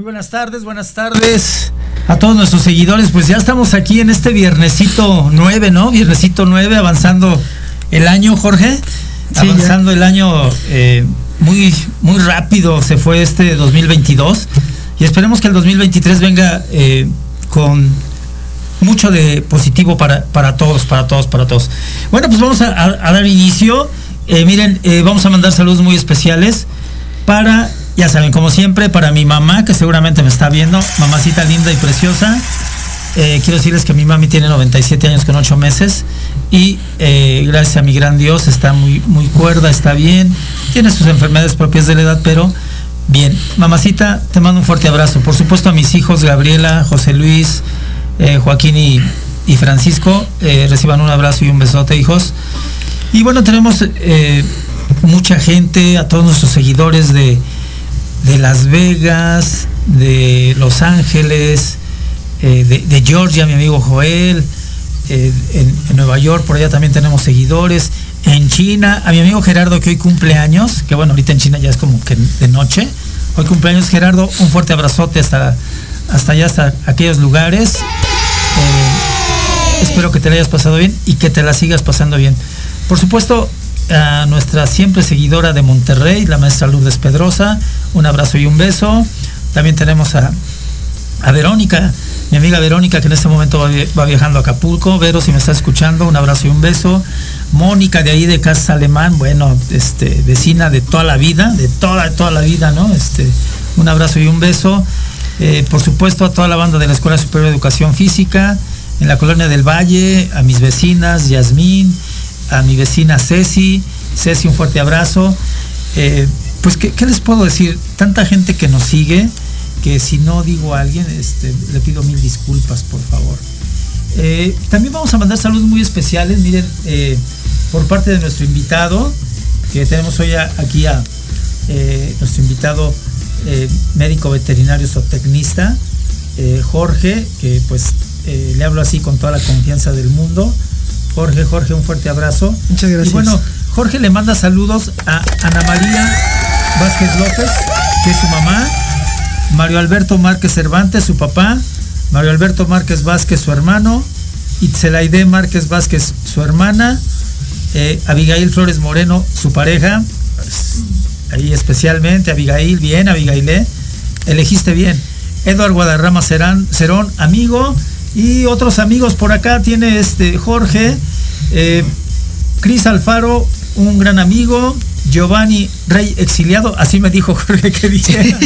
Muy buenas tardes, buenas tardes a todos nuestros seguidores. Pues ya estamos aquí en este viernesito 9, ¿no? Viernesito 9, avanzando el año, Jorge. avanzando el año eh, muy, muy rápido se fue este 2022. Y esperemos que el 2023 venga eh, con mucho de positivo para, para todos, para todos, para todos. Bueno, pues vamos a, a- a dar inicio. Eh, miren, eh, vamos a mandar saludos muy especiales para, ya saben, como siempre, para mi mamá, que seguramente me está viendo, mamacita linda y preciosa. Eh, quiero decirles que mi mami tiene 97 años con 8 meses y eh, gracias a mi gran Dios está muy, muy cuerda, está bien, tiene sus enfermedades propias de la edad, pero bien. Mamacita, te mando un fuerte abrazo. Por supuesto a mis hijos, Gabriela, José Luis, eh, Joaquín y, y Francisco, reciban un abrazo y un besote, hijos. Y bueno, tenemos mucha gente, a todos nuestros seguidores de, de Las Vegas, de Los Ángeles, eh, de, Georgia, mi amigo Joel, eh, en, en Nueva York, por allá también tenemos seguidores, en China, a mi amigo Gerardo que hoy cumple años, que bueno, ahorita en China ya es como que de noche, hoy cumpleaños Gerardo, un fuerte abrazote hasta, hasta allá, hasta aquellos lugares. Eh, espero que te la hayas pasado bien y que te la sigas pasando bien. Por supuesto, a nuestra siempre seguidora de Monterrey, la maestra Lourdes Pedrosa, un abrazo y un beso. También tenemos a, a Verónica, mi amiga Verónica, que en este momento va, vi- va viajando a Acapulco. Vero, si me está escuchando, un abrazo y un beso. Mónica, de ahí de Casa Alemán, bueno, este, vecina de toda la vida, de toda, toda la vida, ¿no? Este, un abrazo y un beso. Eh, por supuesto, a toda la banda de la Escuela Superior de Educación Física, en la Colonia del Valle, a mis vecinas, Yasmín, a mi vecina Ceci. Ceci, un fuerte abrazo. Eh, pues, ¿qué, les puedo decir? Tanta gente que nos sigue, que si no digo a alguien, este, le pido mil disculpas, por favor. Eh, también vamos a mandar saludos muy especiales, miren, eh, por parte de nuestro invitado, que tenemos hoy aquí a nuestro invitado médico veterinario zootecnista, Jorge, que pues le hablo así con toda la confianza del mundo. Jorge, Jorge, un fuerte abrazo. Muchas gracias. Y bueno, Jorge le manda saludos a Ana María Vázquez López, que es su mamá, Mario Alberto Márquez Cervantes, su papá, Mario Alberto Márquez Vázquez, su hermano, Itzelaide Márquez Vázquez, su hermana, eh, Abigail Flores Moreno, su pareja, ahí especialmente, Abigail, bien, Abigailé, elegiste bien. Eduardo Guadarrama Cerán, Cerón, amigo, y otros amigos por acá tiene este Jorge, eh, Cris Alfaro, un gran amigo, Giovanni Rey exiliado, así me dijo Jorge que dijera.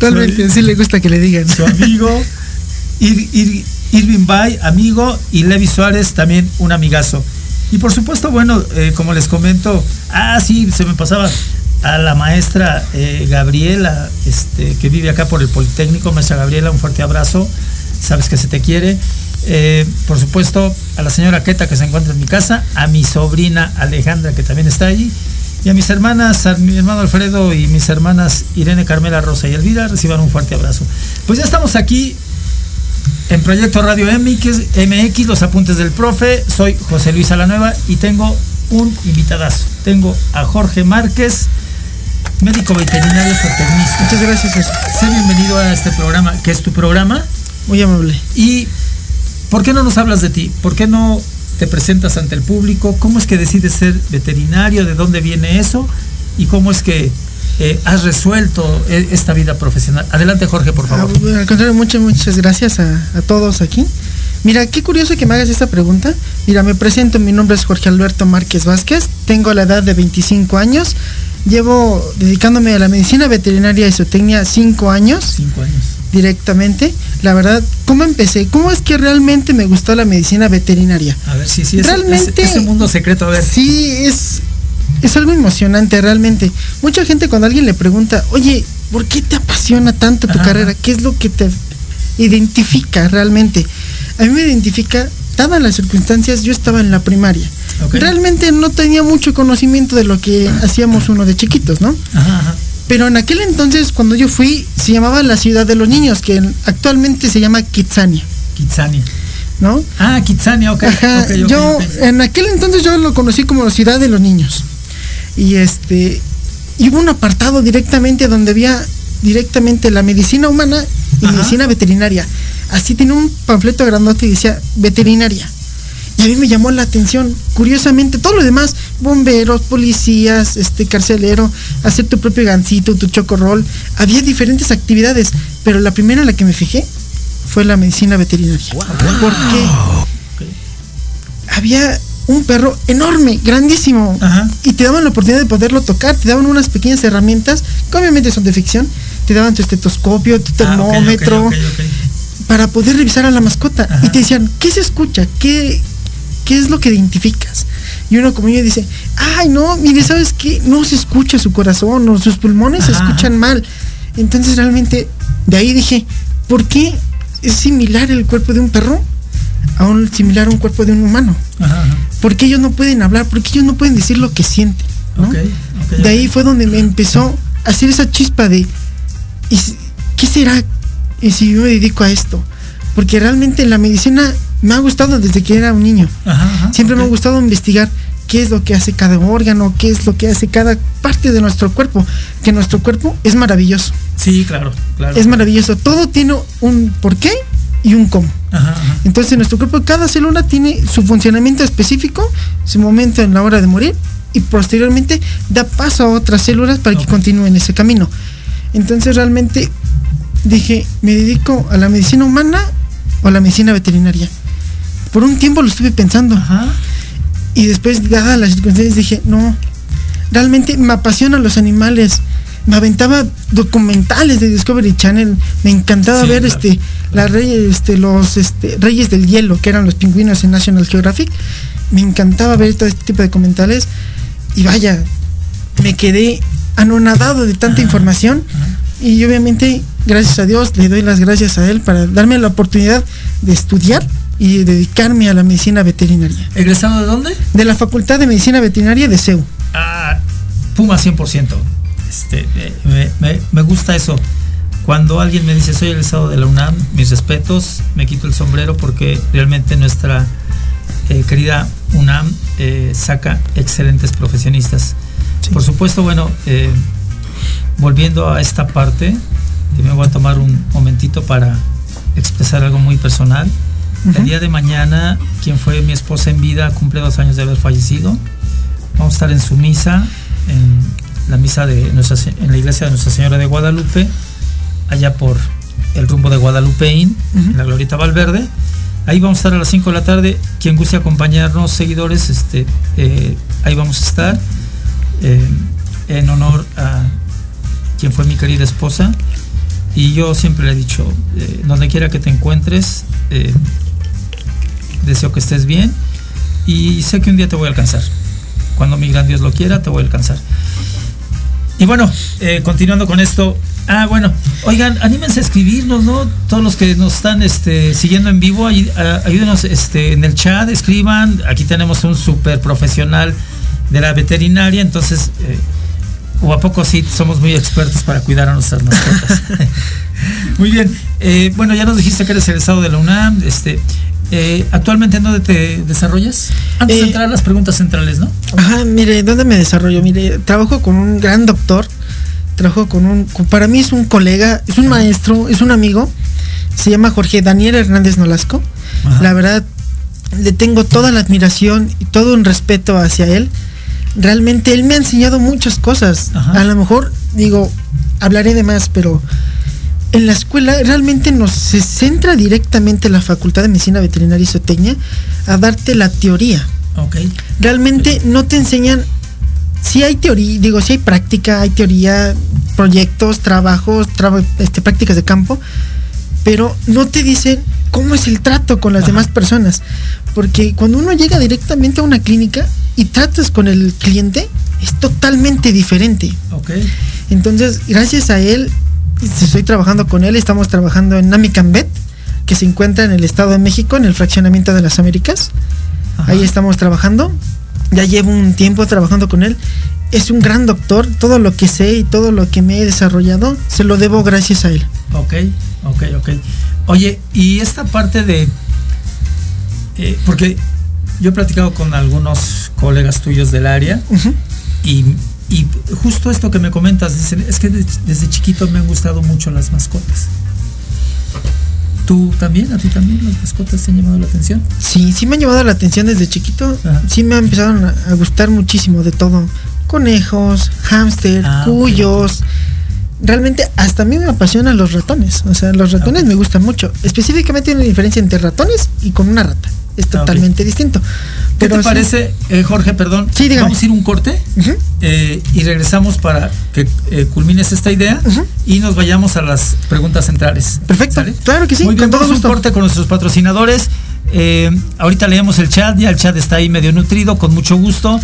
Realmente, sí le gusta que le digan. Su amigo, Ir- Ir- Irving Bay, amigo, y Levi Suárez, también un amigazo. Y por supuesto, bueno, eh, como les comento, ah, sí, se me pasaba a la maestra eh, Gabriela, este, que vive acá por el Politécnico, maestra Gabriela, un fuerte abrazo, sabes que se te quiere. Eh, por supuesto, a la señora Queta que se encuentra en mi casa, a mi sobrina Alejandra que también está allí, y a mis hermanas, a mi hermano Alfredo y mis hermanas Irene, Carmela, Rosa y Elvira, reciban un fuerte abrazo. Pues ya estamos aquí en Proyecto Radio MX, MX, los apuntes del profe. Soy José Luis Alanueva y tengo un invitadazo. Tengo a Jorge Márquez, médico veterinario zootecnista. Muchas gracias. Sé bienvenido a este programa, que es tu programa. Muy amable. ¿Y por qué no nos hablas de ti? ¿Por qué no te presentas ante el público? ¿Cómo es que decides ser veterinario? ¿De dónde viene eso? ¿Y cómo es que eh, has resuelto e- esta vida profesional? Adelante, Jorge, por favor. Ah, al contrario, muchas, muchas gracias a, a todos aquí. Mira, qué curioso que me hagas esta pregunta. Mira, me presento, mi nombre es Jorge Alberto Márquez Vázquez, tengo la edad de 25 años, llevo dedicándome a la medicina veterinaria y zootecnia 5 años Cinco años. directamente. La verdad, ¿cómo empecé? ¿Cómo es que realmente me gustó la medicina veterinaria? A ver, sí, sí, ese, Realmente- ese- ese mundo secreto, a ver. Sí, es, es algo emocionante realmente. Mucha gente cuando alguien le pregunta, oye, ¿por qué te apasiona tanto tu Ajá. carrera? ¿Qué es lo que te identifica realmente? A mí me identifica, dadas las circunstancias, yo estaba en la primaria. Realmente no tenía mucho conocimiento de lo que hacíamos uno de chiquitos, ¿no? Ajá, ajá. Pero en aquel entonces, cuando yo fui, se llamaba la ciudad de los niños, que actualmente se llama Kitsania, Kitsania. ¿no? Ah, Kitsania, ok. Ajá, yo en aquel entonces yo lo conocí como Ciudad de los Niños. Y este y hubo un apartado directamente donde había directamente la medicina humana y Ajá. medicina veterinaria. Así tenía un panfleto grandote y decía veterinaria. Y a mí me llamó la atención, curiosamente, todo lo demás, bomberos, policías, este carcelero, hacer tu propio gancito, tu chocorrol, había diferentes actividades, pero la primera en la que me fijé fue la medicina veterinaria. ¿Por qué? había un perro enorme, grandísimo. Ajá. Y te daban la oportunidad de poderlo tocar, te daban unas pequeñas herramientas, que obviamente son de ficción. Te daban tu estetoscopio, tu Ah, termómetro, para poder revisar a la mascota. Ajá. Y te decían, ¿qué se escucha? ¿Qué, ¿Qué es lo que identificas? Y uno como yo dice, ay no, mire, ¿sabes qué? No se escucha su corazón o sus pulmones se escuchan mal. Entonces realmente de ahí dije, ¿por qué es similar el cuerpo de un perro a un similar a un cuerpo de un humano? Ajá, ajá. ¿Por qué ellos no pueden hablar? ¿Por qué ellos no pueden decir lo que sienten? De ahí fue donde me empezó a hacer esa chispa de, ¿y si- ¿qué será y si yo me dedico a esto? Porque realmente la medicina me ha gustado desde que era un niño. Ajá, ajá, Siempre me ha gustado investigar qué es lo que hace cada órgano, qué es lo que hace cada parte de nuestro cuerpo. Que nuestro cuerpo es maravilloso. Sí, claro, claro. Es maravilloso. Todo tiene un porqué y un cómo. Ajá, ajá. Entonces nuestro cuerpo, cada célula tiene su funcionamiento específico, su momento en la hora de morir y posteriormente da paso a otras células para que continúen ese camino. Entonces realmente dije, me dedico a la medicina humana o a la medicina veterinaria. Por un tiempo lo estuve pensando. Ajá. y después, dadas las circunstancias, dije, no, realmente me apasionan los animales. Me aventaba documentales de Discovery Channel, me encantaba Sí, ver claro, este las reyes, este, los este, reyes del hielo, que eran los pingüinos en National Geographic. Me encantaba ver todo este tipo de documentales. Y vaya, me quedé anonadado de tanta información. y obviamente, gracias a Dios, le doy las gracias a él para darme la oportunidad de estudiar y dedicarme a la medicina veterinaria ¿Egresado de dónde? de la Facultad de Medicina Veterinaria de CEU. Ah, Puma 100%. Este, me, me- me gusta eso. Cuando alguien me dice soy egresado de la UNAM, mis respetos, me quito el sombrero porque realmente nuestra eh, querida UNAM eh, saca excelentes profesionistas. Por supuesto, bueno, eh, volviendo a esta parte, me voy a tomar un momentito para expresar algo muy personal. El día de mañana, quien fue mi esposa en vida, cumple dos años de haber fallecido. Vamos a estar en su misa, en la misa de nuestra, en la iglesia de Nuestra Señora de Guadalupe, allá por el rumbo de Guadalupeín, en la Glorieta Valverde. Ahí vamos a estar a las 5 de la tarde. Quien guste acompañarnos, seguidores, este, eh, ahí vamos a estar eh, en honor a quien fue mi querida esposa. Y yo siempre le he dicho, eh, donde quiera que te encuentres, eh, deseo que estés bien y sé que un día te voy a alcanzar. Cuando mi gran Dios lo quiera, te voy a alcanzar. Y bueno, eh, continuando con esto. Ah, bueno, oigan, anímense a escribirnos, ¿no? Todos los que nos están este, siguiendo en vivo, ay- a- ayúdenos este, en el chat, escriban. Aquí tenemos un súper profesional de la veterinaria, entonces, eh, o a poco sí somos muy expertos para cuidar a nuestras mascotas. muy bien, eh, bueno, ya nos dijiste que eres egresado de la UNAM. Este, eh, ¿Actualmente en dónde te desarrollas? Antes de Eh, entrar a las preguntas centrales, ¿no? Ajá, mire, ¿dónde me desarrollo? Mire, trabajo con un gran doctor trabajo con un, con- para mí es un colega, es un maestro, es un amigo, se llama Jorge Daniel Hernández Nolasco. Ajá. La verdad, le tengo toda la admiración y todo un respeto hacia él. Realmente él me ha enseñado muchas cosas. Ajá. A lo mejor, digo, hablaré de más, pero en la escuela realmente nos se centra directamente la Facultad de Medicina Veterinaria y Zootecnia a darte la teoría Ok. realmente no te enseñan si hay teoría digo si hay práctica hay teoría proyectos trabajos traba- este, prácticas de campo pero no te dicen cómo es el trato con las Ajá. demás personas porque cuando uno llega directamente a una clínica y tratas con el cliente es totalmente diferente Ok. entonces gracias a él estoy trabajando con él estamos trabajando en Namicambet que se encuentra en el Estado de México en el fraccionamiento de las Américas Ajá. Ahí estamos trabajando. Ya llevo un tiempo trabajando con él. Es un gran doctor. Todo lo que sé y todo lo que me he desarrollado se lo debo gracias a él. Ok, ok, ok. Oye, y esta parte de... eh, porque yo he platicado con algunos colegas tuyos del área y, y justo esto que me comentas, dicen, es que de- desde chiquito me han gustado mucho las mascotas. ¿Tú también? ¿A ti también las mascotas te han llamado la atención? Sí, sí me han llamado la atención desde chiquito. Ajá. Sí me empezaron a, a gustar muchísimo de todo. Conejos, hámster, Ah, cuyos. Realmente hasta a mí me apasionan los ratones. O sea, los ratones me gustan mucho. Específicamente hay una diferencia entre ratones y con una rata. Es Ah, totalmente distinto. ¿Qué Pero te sí- parece, eh, Jorge, perdón? Sí. Vamos a ir un corte eh, y regresamos para que eh, culmines esta idea y nos vayamos a las preguntas centrales. Perfecto. Claro que sí, Muy bien, con todo a un gusto. corte con nuestros patrocinadores. Eh, ahorita leemos el chat, ya el chat está ahí medio nutrido, con mucho gusto.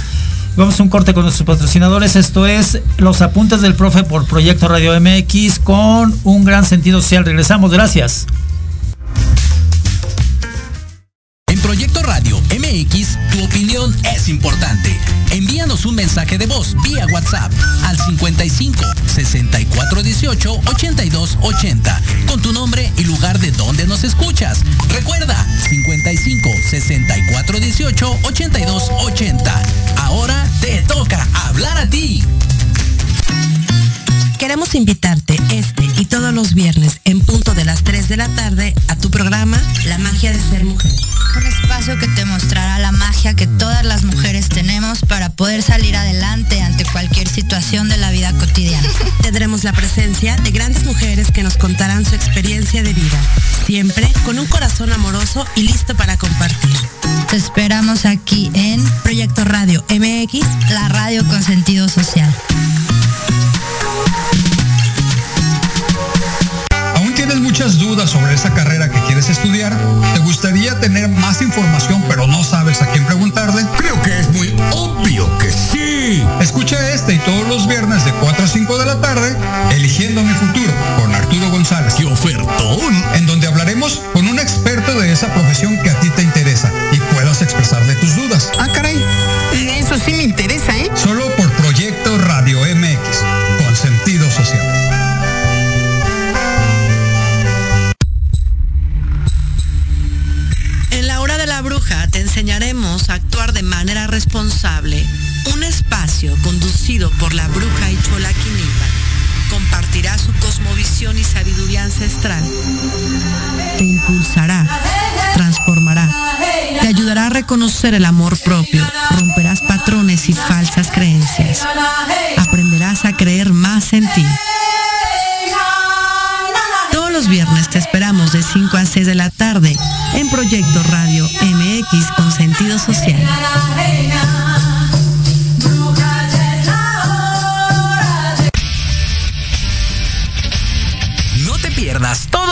Vamos a un corte con nuestros patrocinadores. Esto es Los Apuntes del Profe por Proyecto Radio MX con un gran sentido social. Regresamos, gracias. En Proyecto Radio MX, tu opinión es importante. Envíanos un mensaje de voz vía WhatsApp al 55 64 18 82 80 con tu nombre y lugar de donde nos escuchas. Recuerda 55 64 18 82 80. Ahora te toca hablar a ti. Queremos invitarte este y todos los viernes en punto de las 3 de la tarde a tu programa La magia de ser mujer. Un espacio que te mostrará la magia que todas las mujeres para poder salir adelante ante cualquier situación de la vida cotidiana. Tendremos la presencia de grandes mujeres que nos contarán su experiencia de vida, siempre con un corazón amoroso y listo para compartir. Te esperamos aquí en Proyecto Radio MX, la radio con sentido social. ¿Aún tienes muchas dudas sobre esa carrera que quieres estudiar? ¿Te gustaría tener más información pero no sabes a quién preguntarle? Escucha este y todos los viernes de 4 a 5 de la tarde, Eligiendo mi futuro reconocer el amor propio, romperás patrones y falsas creencias. Aprenderás a creer más en ti. Todos los viernes te esperamos de 5 a 6 de la tarde en Proyecto Radio MX con sentido social.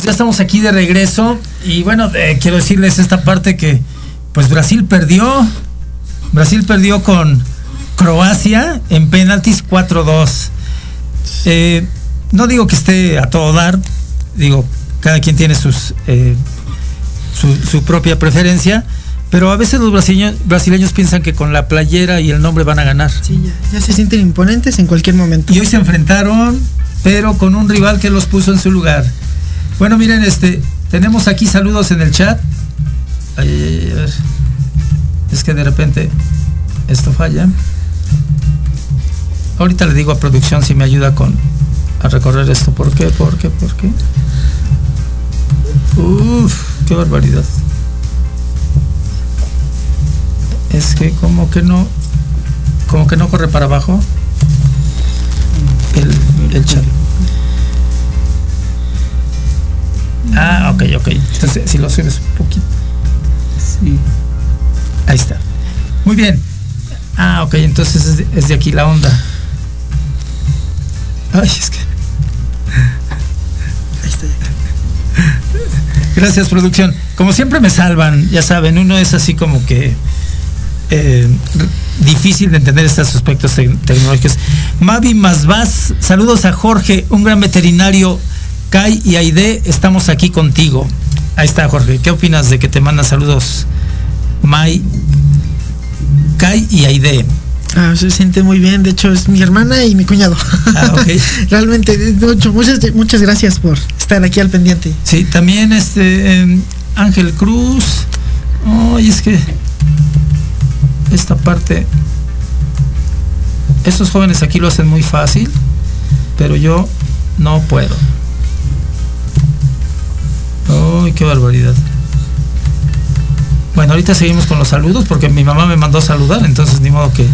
Pues ya estamos aquí de regreso y bueno, eh, quiero decirles esta parte que pues Brasil perdió, Brasil perdió con Croacia en penaltis 4-2. Eh, no digo que esté a todo dar, digo, cada quien tiene sus eh, su, su propia preferencia, pero a veces los brasileños, brasileños piensan que con la playera y el nombre van a ganar. Sí, ya, ya se sienten imponentes en cualquier momento. Y hoy se enfrentaron, pero con un rival que los puso en su lugar. Bueno, miren, este, tenemos aquí saludos en el chat. Es que de repente esto falla. Ahorita le digo a producción si me ayuda con a recorrer esto. ¿Por qué? ¿Por qué? ¿Por qué? Qué barbaridad. Es que como que no, como que no corre para abajo el, el chat. Ah, ok, ok. Entonces, si lo subes un poquito. Sí. Ahí está. Muy bien. Ah, ok, entonces es de, es de aquí la onda. Ay, es que. Ahí está. Gracias, producción. Como siempre me salvan, ya saben, uno es así como que eh, difícil de entender estos aspectos te- tecnológicos. Mavi Masvaz, saludos a Jorge, un gran veterinario. Kai y Aide, estamos aquí contigo. Ahí está, Jorge. ¿Qué opinas de que te mandan saludos? Mai, Kai y Aide. Ah, se siente muy bien. De hecho, es mi hermana y mi cuñado. Ah. Realmente, de hecho, muchas, muchas gracias por estar aquí al pendiente. Sí, también este em, Ángel Cruz. Ay, es que esta parte. Estos jóvenes aquí lo hacen muy fácil, pero yo no puedo. Ay, qué barbaridad. Bueno, ahorita seguimos con los saludos porque mi mamá me mandó a saludar, entonces ni modo que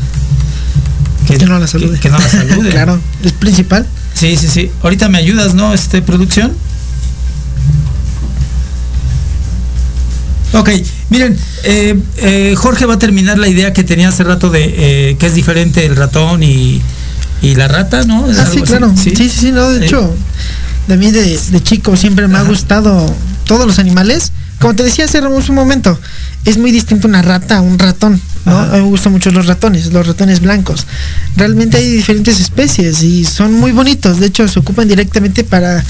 Que no la salude. que, que no la salude. claro, es principal. Sí, sí, sí. Ahorita me ayudas, ¿no? Este, producción. Ok, miren, eh, eh, Jorge va a terminar la idea que tenía hace rato de eh, que es diferente el ratón y, y la rata, ¿no? ¿Es Ah, sí, así? claro. Sí, sí, sí, no, de hecho, de mí de, de chico siempre me ha gustado todos los animales. Como te decía hace un momento, es muy distinto una rata a un ratón, ¿no? A mí me gustan mucho los ratones, los ratones blancos. Realmente hay diferentes especies y son muy bonitos. De hecho, se ocupan directamente para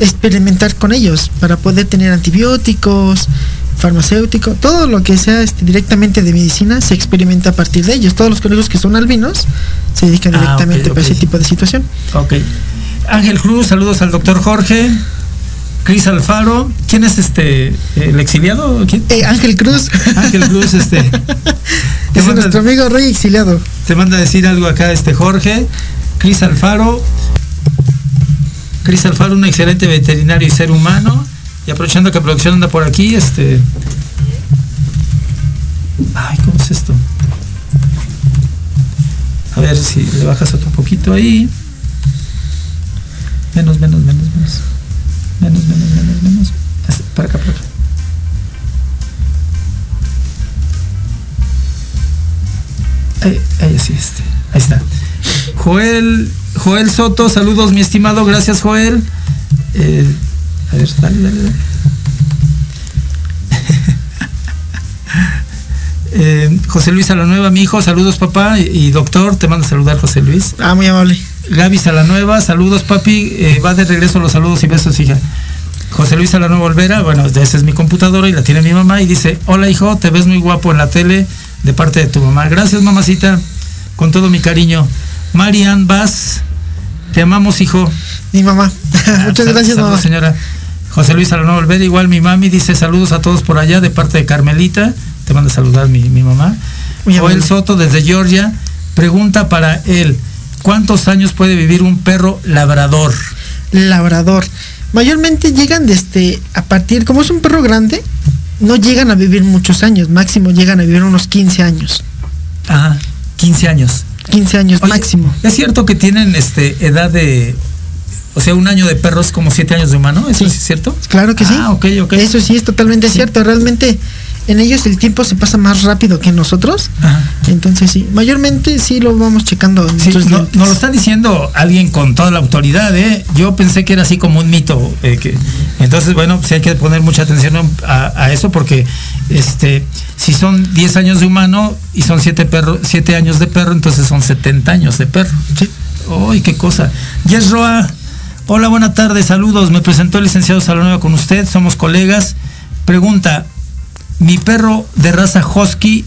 experimentar con ellos, para poder tener antibióticos, farmacéutico, todo lo que sea este, directamente de medicina se experimenta a partir de ellos. Todos los conejos que son albinos se dedican Ah, directamente para ok. ese tipo de situación. Ok. Ángel Cruz, saludos al doctor Jorge. Cris Alfaro. ¿Quién es este? ¿El exiliado? ¿Quién? Eh, Ángel Cruz. Ángel Cruz, este. Es nuestro amigo Rey exiliado. Te manda a decir algo acá este Jorge. Cris Alfaro. Cris Alfaro, un excelente veterinario y ser humano. Y aprovechando que producción anda por aquí, este. Ay, ¿cómo es esto? A ver si le bajas otro poquito ahí. Menos, menos, menos, menos. Menos, menos, menos, menos. Para acá, para acá. Ahí, ahí sí, este. Ahí está. Joel, Joel Soto, saludos, mi estimado, gracias, Joel. Eh, a ver, dale, dale, dale. Eh, José Luis Salanueva, mi hijo, saludos papá y, y doctor, te manda a saludar José Luis. Ah, muy amable. Gaby Salanueva, saludos papi, eh, va de regreso los saludos y besos hija. José Luis Salanueva Olvera, bueno, esa es mi computadora y la tiene mi mamá y dice, hola hijo, te ves muy guapo en la tele de parte de tu mamá. Gracias mamacita, con todo mi cariño. Marian Vaz, te amamos hijo. Mi mamá. Muchas Sal- gracias, saludos, mamá. señora. José Luis Salanueva Olvera, igual mi mami dice saludos a todos por allá de parte de Carmelita, te manda a saludar mi, mi mamá. Muy Joel. Soto desde Georgia, pregunta para él, ¿cuántos años puede vivir un perro labrador? Labrador. Mayormente llegan desde a partir, como es un perro grande, no llegan a vivir muchos años, máximo llegan a vivir unos 15 años. Ajá, 15 años. 15 años Oye, máximo. ¿Es cierto que tienen este edad de o sea, un año de perro es como siete años de humano? ¿Eso Sí. sí es cierto? Claro que sí. Ah, ok, ok. Eso sí es totalmente cierto. Realmente en ellos el tiempo se pasa más rápido que en nosotros. Ajá. Entonces sí, mayormente sí lo vamos checando Sí, no, nos lo está diciendo alguien con toda la autoridad, ¿eh? Yo pensé que era así como un mito. eh, que, entonces, bueno, sí hay que poner mucha atención a, a eso porque este, si son 10 años de humano y son 7 perro, siete años de perro, entonces son 70 años de perro. Sí. ¡Uy, qué cosa! Yes Roa, hola, buenas tardes, saludos. Me presentó el licenciado Salanueva con usted, somos colegas. Pregunta, mi perro de raza husky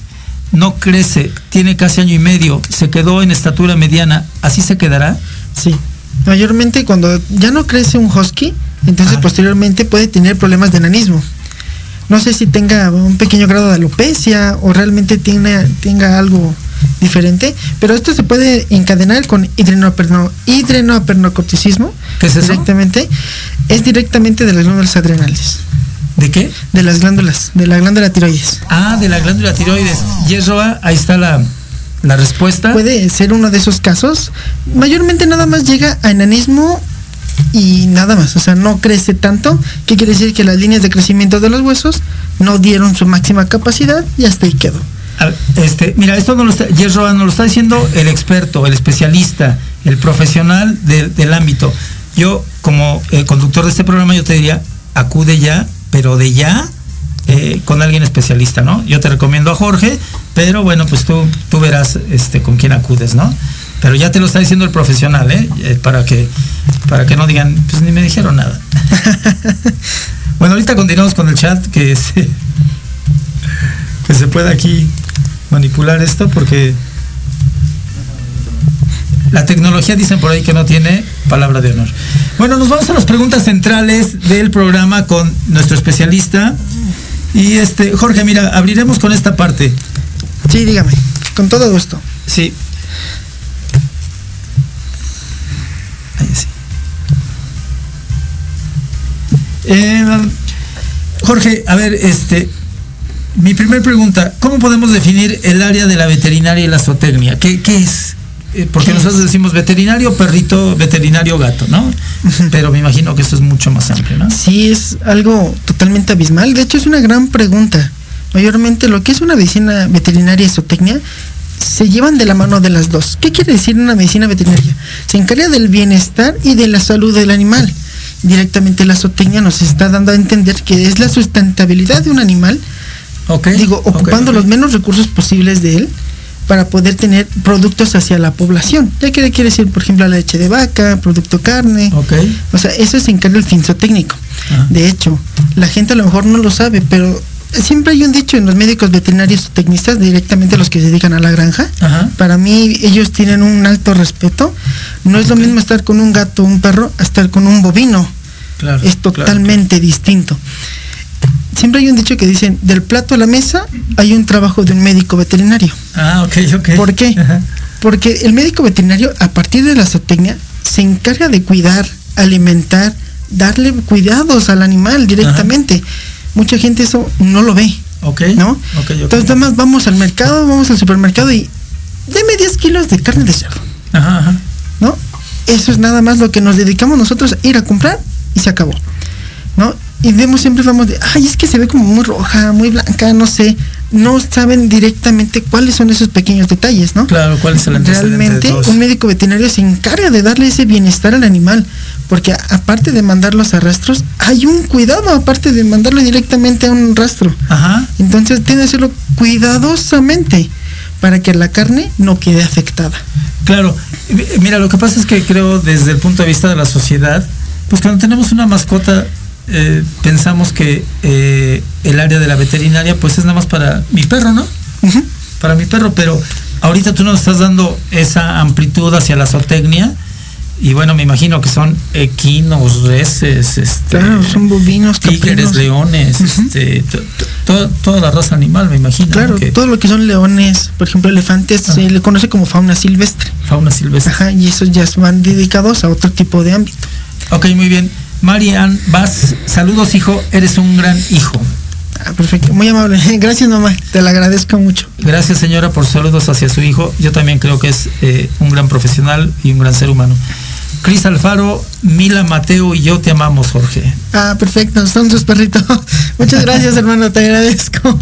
no crece, tiene casi año y medio, se quedó en estatura mediana, ¿así se quedará? Sí. Mayormente cuando ya no crece un husky, entonces Ajá. posteriormente puede tener problemas de enanismo. No sé si tenga un pequeño grado de alopecia o realmente tiene, tenga algo diferente, pero esto se puede encadenar con hidrenoperno, hidrenopernocorticismo. ¿Qué es eso? Directamente. Es directamente de las glándulas adrenales, ¿De qué? de las glándulas, de la glándula tiroides. Ah, de la glándula tiroides. Yes Roa, ahí está la, la respuesta. Puede ser uno de esos casos. Mayormente nada más llega a enanismo y nada más. O sea, no crece tanto. ¿Qué quiere decir? Que las líneas de crecimiento de los huesos no dieron su máxima capacidad y hasta ahí quedó. Este, mira, esto no lo está, Yes Roa, nos lo está diciendo el experto, el especialista, el profesional de- del ámbito. Yo, como eh, conductor de este programa, yo te diría, acude ya, pero de ya, eh, con alguien especialista, ¿no? Yo te recomiendo a Jorge, pero bueno, pues tú, tú verás este, con quién acudes, ¿no? Pero ya te lo está diciendo el profesional, ¿eh? Eh, para, que, para que no digan, pues ni me dijeron nada. bueno, ahorita continuamos con el chat, que se, que se pueda aquí manipular esto, porque la tecnología dicen por ahí que no tiene palabra de honor. Bueno, nos vamos a las preguntas centrales del programa con nuestro especialista. Y este, Jorge, mira, abriremos con esta parte. Sí, dígame. Con todo gusto. Sí. Ahí sí. Eh, Jorge, a ver, este, mi primer pregunta, ¿cómo podemos definir el área de la veterinaria y la zootecnia? ¿Qué, qué es? Eh, porque ¿Qué nosotros decimos veterinario, perrito, veterinario, gato, ¿no? Pero me imagino que esto es mucho más amplio, ¿no? Sí, es algo totalmente abismal. De hecho, es una gran pregunta. Mayormente lo que es una medicina veterinaria y zootecnia se llevan de la mano de las dos. ¿Qué quiere decir una medicina veterinaria? Se encarga del bienestar y de la salud del animal. Directamente la zootecnia nos está dando a entender que es la sustentabilidad de un animal, Ok. digo, ocupando los menos recursos posibles de él para poder tener productos hacia la población. Ya que quiere decir, por ejemplo, la leche de vaca, producto carne, Ok. o sea, eso se encarga el finzotécnico. Ajá. De hecho, la gente a lo mejor no lo sabe, pero siempre hay un dicho en los médicos veterinarios o tecnistas, directamente los que se dedican a la granja. Ajá. Para mí, ellos tienen un alto respeto. No es lo mismo estar con un gato o un perro a estar con un bovino. Claro. Es claro, totalmente distinto. Siempre hay un dicho que dicen, del plato a la mesa hay un trabajo de un médico veterinario. Ah, ok, ok. ¿Por qué? Ajá. Porque el médico veterinario, a partir de la zootecnia, se encarga de cuidar, alimentar, darle cuidados al animal directamente. Mucha gente eso no lo ve, Ok. ¿no? Entonces, nada más vamos al mercado, vamos al supermercado y deme 10 kilos de carne de cerdo, Ajá, ajá. ¿no? Eso es nada más lo que nos dedicamos nosotros a ir a comprar y se acabó, ¿no? Y vemos siempre vamos de, ay, es que se ve como muy roja, muy blanca, no sé. No saben directamente cuáles son esos pequeños detalles, ¿no? Claro, ¿cuál es el antecedente de Realmente un médico veterinario se encarga de darle ese bienestar al animal, porque aparte de mandarlos a rastros, hay un cuidado aparte de mandarlo directamente a un rastro. Ajá. Entonces tiene que hacerlo cuidadosamente para que la carne no quede afectada. Claro, mira, lo que pasa es que creo desde el punto de vista de la sociedad, pues cuando tenemos una mascota, eh, pensamos que eh, el área de la veterinaria pues es nada más para mi perro, ¿no? Para mi perro, pero ahorita tú nos estás dando esa amplitud hacia la zootecnia y bueno, me imagino que son equinos, reses, este, Claro, son bovinos, tigres, caprinos. leones, este, to- to- to- toda la raza animal, me imagino. Claro, todo lo que son leones, por ejemplo, elefantes, Ah. se le conoce como fauna silvestre. fauna silvestre. Ajá, y esos ya van dedicados a otro tipo de ámbito. Ok, muy bien. Marian Vaz, saludos hijo, eres un gran hijo. Ah, perfecto, muy amable. Gracias mamá, te lo agradezco mucho. Gracias señora por saludos hacia su hijo. Yo también creo que es eh, un gran profesional y un gran ser humano. Cris Alfaro, Mila Mateo y yo te amamos, Jorge. Ah, perfecto, son tus perritos. Muchas gracias hermano, te agradezco.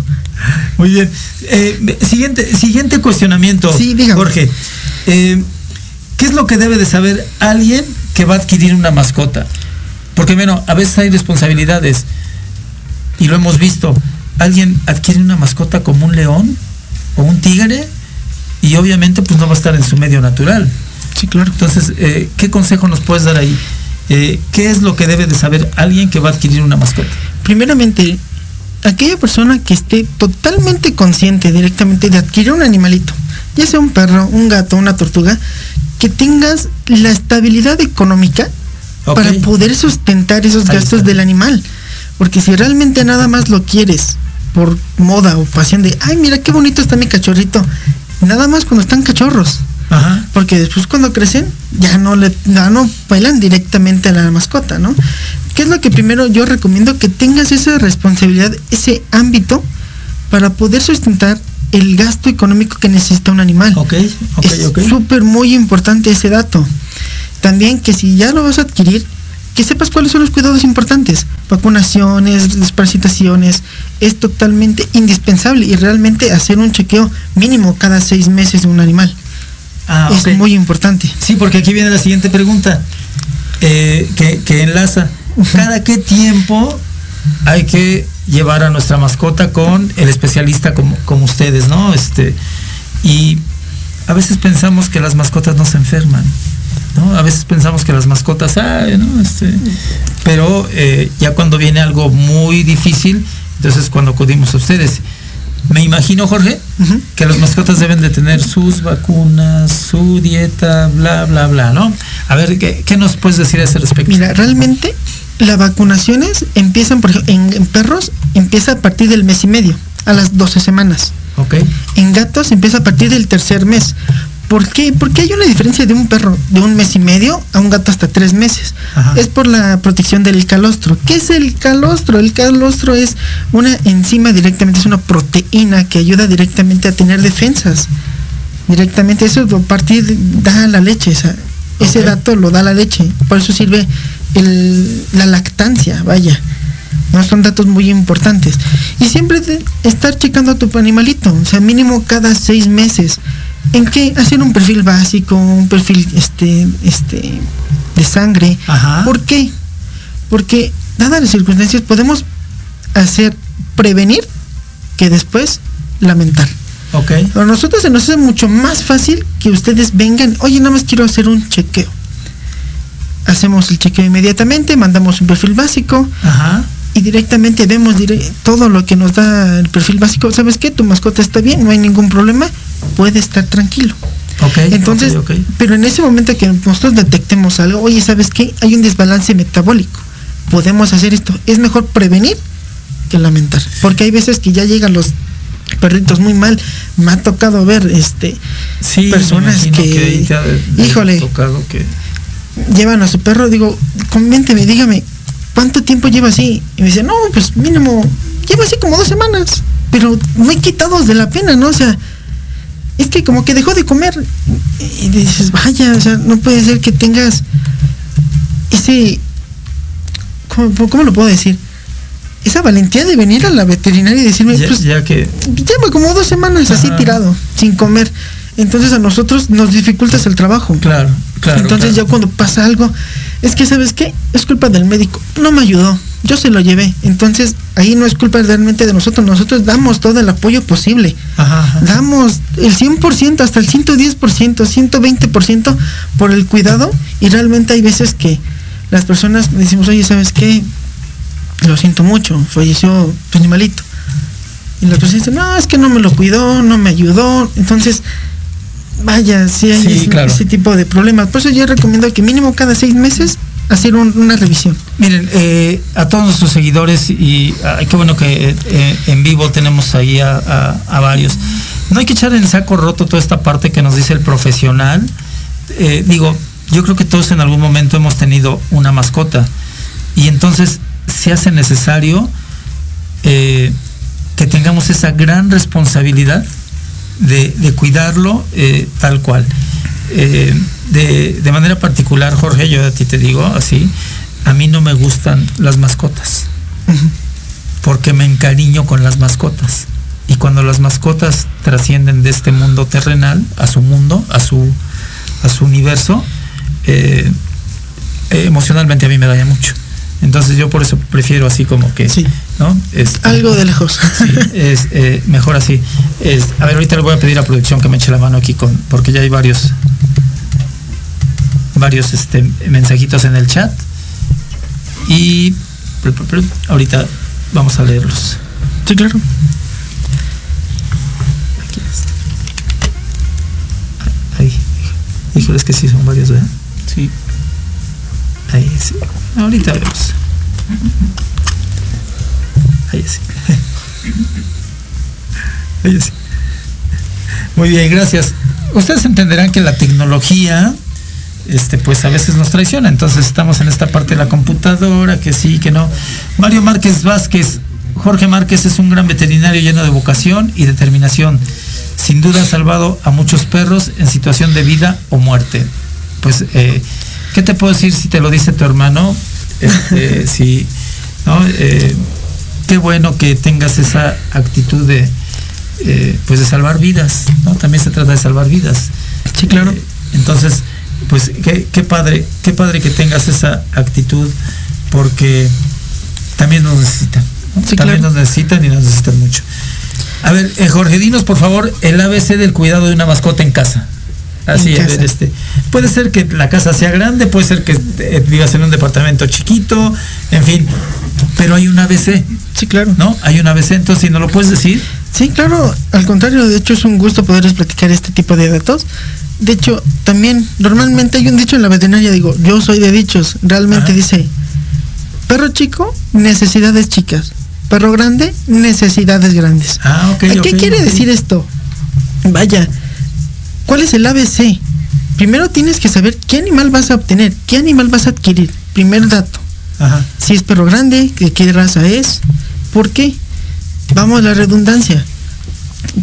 Muy bien. Eh, siguiente, siguiente cuestionamiento, Sí, dígame. Jorge. Eh, ¿Qué es lo que debe de saber alguien que va a adquirir una mascota? Porque bueno, a veces hay responsabilidades y lo hemos visto. Alguien adquiere una mascota como un león o un tigre y obviamente pues no va a estar en su medio natural. Sí, claro. Entonces, eh, ¿qué consejo nos puedes dar ahí? Eh, ¿Qué es lo que debe de saber alguien que va a adquirir una mascota? Primeramente, aquella persona que esté totalmente consciente directamente de adquirir un animalito, ya sea un perro, un gato, una tortuga, que tengas la estabilidad económica Para poder sustentar esos gastos del animal. Porque si realmente nada más lo quieres por moda o pasión de, ay, mira qué bonito está mi cachorrito, nada más cuando están cachorros. Ajá. Porque después cuando crecen ya no le ya no bailan directamente a la mascota, ¿no? ¿Qué es lo que primero yo recomiendo que tengas esa responsabilidad, ese ámbito para poder sustentar el gasto económico que necesita un animal? Ok, ok, es ok. súper muy importante ese dato. También que si ya lo vas a adquirir, que sepas cuáles son los cuidados importantes. Vacunaciones, desparasitaciones, es totalmente indispensable y realmente hacer un chequeo mínimo cada seis meses de un animal. Ah, es muy importante. Sí, porque aquí viene la siguiente pregunta eh, que, que enlaza. ¿Cada qué tiempo hay que llevar a nuestra mascota con el especialista como, como ustedes, ¿no? Este, y a veces pensamos que las mascotas no se enferman, ¿no? A veces pensamos que las mascotas, ay, ¿no? Este, pero eh, ya cuando viene algo muy difícil, entonces cuando acudimos a ustedes. Me imagino, Jorge, que las mascotas deben de tener sus vacunas, su dieta, bla, bla, bla, ¿no? A ver, ¿qué, qué nos puedes decir a ese respecto? Mira, realmente las vacunaciones empiezan, por ejemplo, en, en perros empieza a partir del mes y medio, a las 12 semanas. Ok, En gatos empieza a partir del tercer mes. ¿Por qué? Porque hay una diferencia de un perro de un mes y medio a un gato hasta tres meses. Ajá. Es por la protección del calostro. ¿Qué es el calostro? El calostro es una enzima directamente, es una proteína que ayuda directamente a tener defensas. Directamente, eso a partir de- da la leche, esa- ese dato lo da la leche. Por eso sirve el- la lactancia, vaya. No son datos muy importantes. Y siempre estar checando a tu animalito, o sea, mínimo cada seis meses. ¿En qué? Hacer un perfil básico, un perfil este, este, de sangre. Ajá. ¿Por qué? Porque, dadas las circunstancias, podemos hacer prevenir que después lamentar. ok, A nosotros se nos hace mucho más fácil que ustedes vengan, oye, nada más quiero hacer un chequeo. Hacemos el chequeo inmediatamente, mandamos un perfil básico, ajá, y directamente vemos dire- todo lo que nos da el perfil básico. ¿Sabes qué? Tu mascota está bien, no hay ningún problema, puede estar tranquilo. ok. Entonces, pero en ese momento que nosotros detectemos algo, oye, ¿sabes qué? Hay un desbalance metabólico. Podemos hacer esto. Es mejor prevenir que lamentar. Porque hay veces que ya llegan los perritos muy mal. Me ha tocado ver este Sí, personas que- de- de híjole. tocado que- llevan a su perro, digo, coménteme, dígame, ¿cuánto tiempo lleva así? Y me dice, no, pues mínimo, lleva así como dos semanas, pero muy quitados de la pena, ¿no? O sea, es que como que dejó de comer. Y dices, vaya, o sea, no puede ser que tengas ese, ¿cómo, cómo lo puedo decir? Esa valentía de venir a la veterinaria y decirme, ya, pues ya que lleva como dos semanas así tirado, sin comer. Entonces a nosotros nos dificultas el trabajo. claro, claro. Entonces claro. ya cuando pasa algo, es que sabes qué, es culpa del médico, no me ayudó, yo se lo llevé. Entonces ahí no es culpa realmente de nosotros, nosotros damos todo el apoyo posible. Ajá, ajá. Damos el 100%, hasta el 110%, 120% por el cuidado y realmente hay veces que las personas decimos, oye, ¿sabes qué? Lo siento mucho, falleció tu animalito. Y la persona dice, no, es que no me lo cuidó, no me ayudó. Entonces, vaya, sí hay Sí, ese, claro. ese tipo de problemas. Por eso yo recomiendo que mínimo cada seis meses hacer un- una revisión. Miren, eh, a todos nuestros seguidores y ay, qué bueno que eh, en vivo tenemos ahí a, varios. No hay que echar en saco roto toda esta parte que nos dice el profesional eh, digo, yo creo que todos en algún momento hemos tenido una mascota y entonces se hace necesario eh, que tengamos esa gran responsabilidad de, cuidarlo eh, tal cual. Eh, de, de manera particular, Jorge, yo a ti te digo así, a mí no me gustan las mascotas, porque me encariño con las mascotas. Y cuando las mascotas trascienden de este mundo terrenal a su mundo, a su, a su universo, eh, eh, emocionalmente a mí me daña mucho. Entonces yo por eso prefiero así como que, Sí. ¿no? Es, Algo de lejos. Sí, es eh, mejor así. Es, a ver, ahorita le voy a pedir a producción que me eche la mano aquí con, porque ya hay varios, varios este, mensajitos en el chat. Y ahorita vamos a leerlos. Sí, claro. Ahí. Híjole, es que sí son varios, ¿verdad? Sí. Ahí sí. Ahorita vemos. Ahí sí. Ahí sí. Muy bien, gracias. Ustedes entenderán que la tecnología, este, pues a veces nos traiciona. Entonces estamos en esta parte de la computadora, que sí, que no. Mario Márquez Vázquez, Jorge Márquez es un gran veterinario lleno de vocación y determinación. Sin duda ha salvado a muchos perros en situación de vida o muerte. Pues, eh, ¿qué te puedo decir si te lo dice tu hermano? Este, sí, ¿no? Eh, qué bueno que tengas esa actitud de, eh, pues de salvar vidas, ¿no? También se trata de salvar vidas. Sí, claro. Entonces, pues qué, qué padre, qué padre que tengas esa actitud, porque también nos necesitan. ¿no? Sí, también claro. nos necesitan y nos necesitan mucho. A ver, eh, Jorge, dinos por favor el ABC del cuidado de una mascota en casa. Así, En a ver, este. Puede ser que la casa sea grande, puede ser que eh, vivas en un departamento chiquito, en fin. Pero hay un ABC, Sí, claro. ¿no? Hay un ABC, entonces si no lo puedes decir, Sí, claro, al contrario, de hecho es un gusto poderles platicar este tipo de datos. De hecho, también normalmente hay un dicho en la veterinaria, digo, yo soy de dichos, realmente Ajá. dice, perro chico, necesidades chicas, perro grande, necesidades grandes. Ah, ok. ¿A ok, ¿Qué quiere decir esto? Vaya, ¿cuál es el ABC? Primero tienes que saber qué animal vas a obtener, qué animal vas a adquirir. Primer dato. Ajá. Si es perro grande, de qué raza es, ¿por qué? Vamos a la redundancia.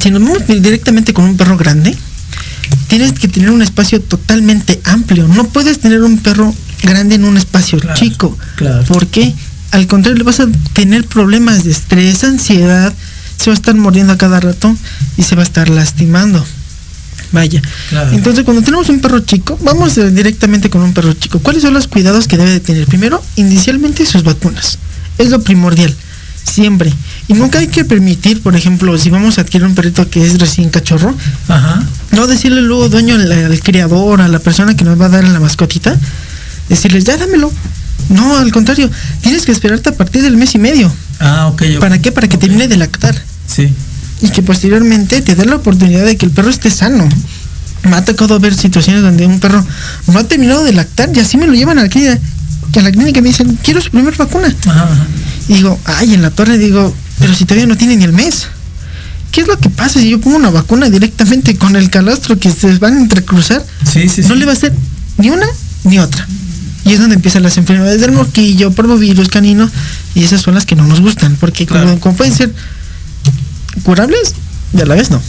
Si nos vamos directamente con un perro grande, tienes que tener un espacio totalmente amplio. No puedes tener un perro grande en un espacio Claro, chico. claro. ¿Por qué? Al contrario, le vas a tener problemas de estrés, ansiedad, se va a estar muriendo a cada rato y se va a estar lastimando. Vaya. Claro. Entonces, cuando tenemos un perro chico, vamos eh, directamente con un perro chico. ¿Cuáles son los cuidados que debe de tener? Primero, inicialmente sus vacunas. Es lo primordial. Siempre. Y nunca hay que permitir, por ejemplo, si vamos a adquirir un perrito que es recién cachorro, Ajá. no decirle luego dueño al, al criador, a la persona que nos va a dar la mascotita, decirles, ya dámelo. No, al contrario, tienes que esperarte a partir del mes y medio. Ah, ok. ok. ¿Para qué? Para que termine de lactar. Sí. Y que posteriormente te dé la oportunidad de que el perro esté sano. Me ha tocado ver situaciones donde un perro no ha terminado de lactar y así me lo llevan a la clínica, a la clínica y me dicen, quiero su primer vacuna. Ajá, ajá. Y digo, ay, en la torre digo, pero si todavía no tiene ni el mes. ¿Qué es lo que pasa si yo pongo una vacuna directamente con el calastro que se van a entrecruzar? Sí, sí, sí. No le va a hacer ni una ni otra. Y es donde empiezan las enfermedades del mosquillo, parvovirus, canino, y esas son las que no nos gustan, porque como pueden ser curables, y a la vez no.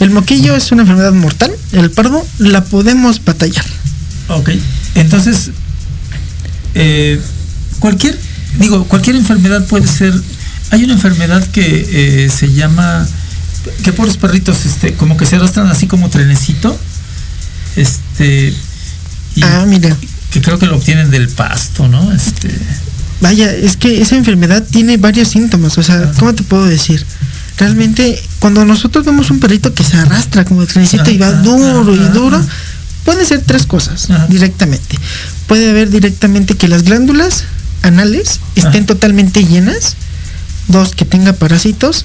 El moquillo es una enfermedad mortal, el parvo la podemos batallar. Ok. Entonces, eh, cualquier, digo, cualquier enfermedad puede ser. Hay una enfermedad que eh, se llama, que por los perritos, este, como que se arrastran así como trenecito, este, y Ah, mira. que creo que lo obtienen del pasto, ¿no? Este, Vaya, es que esa enfermedad tiene varios síntomas, o sea, ¿cómo te puedo decir? Realmente, cuando nosotros vemos un perrito que se arrastra como trenecito y va Ajá, duro y duro, ajá. puede ser tres cosas directamente. Puede haber directamente que las glándulas anales estén totalmente llenas, dos, que tenga parásitos,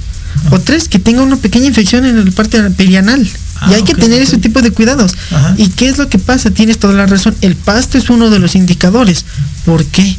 o tres, que tenga una pequeña infección en el parte perianal. Ah, y hay que tener ese tipo de cuidados. Ajá. ¿Y qué es lo que pasa? Tienes toda la razón. El pasto es uno de los indicadores. ¿Por qué?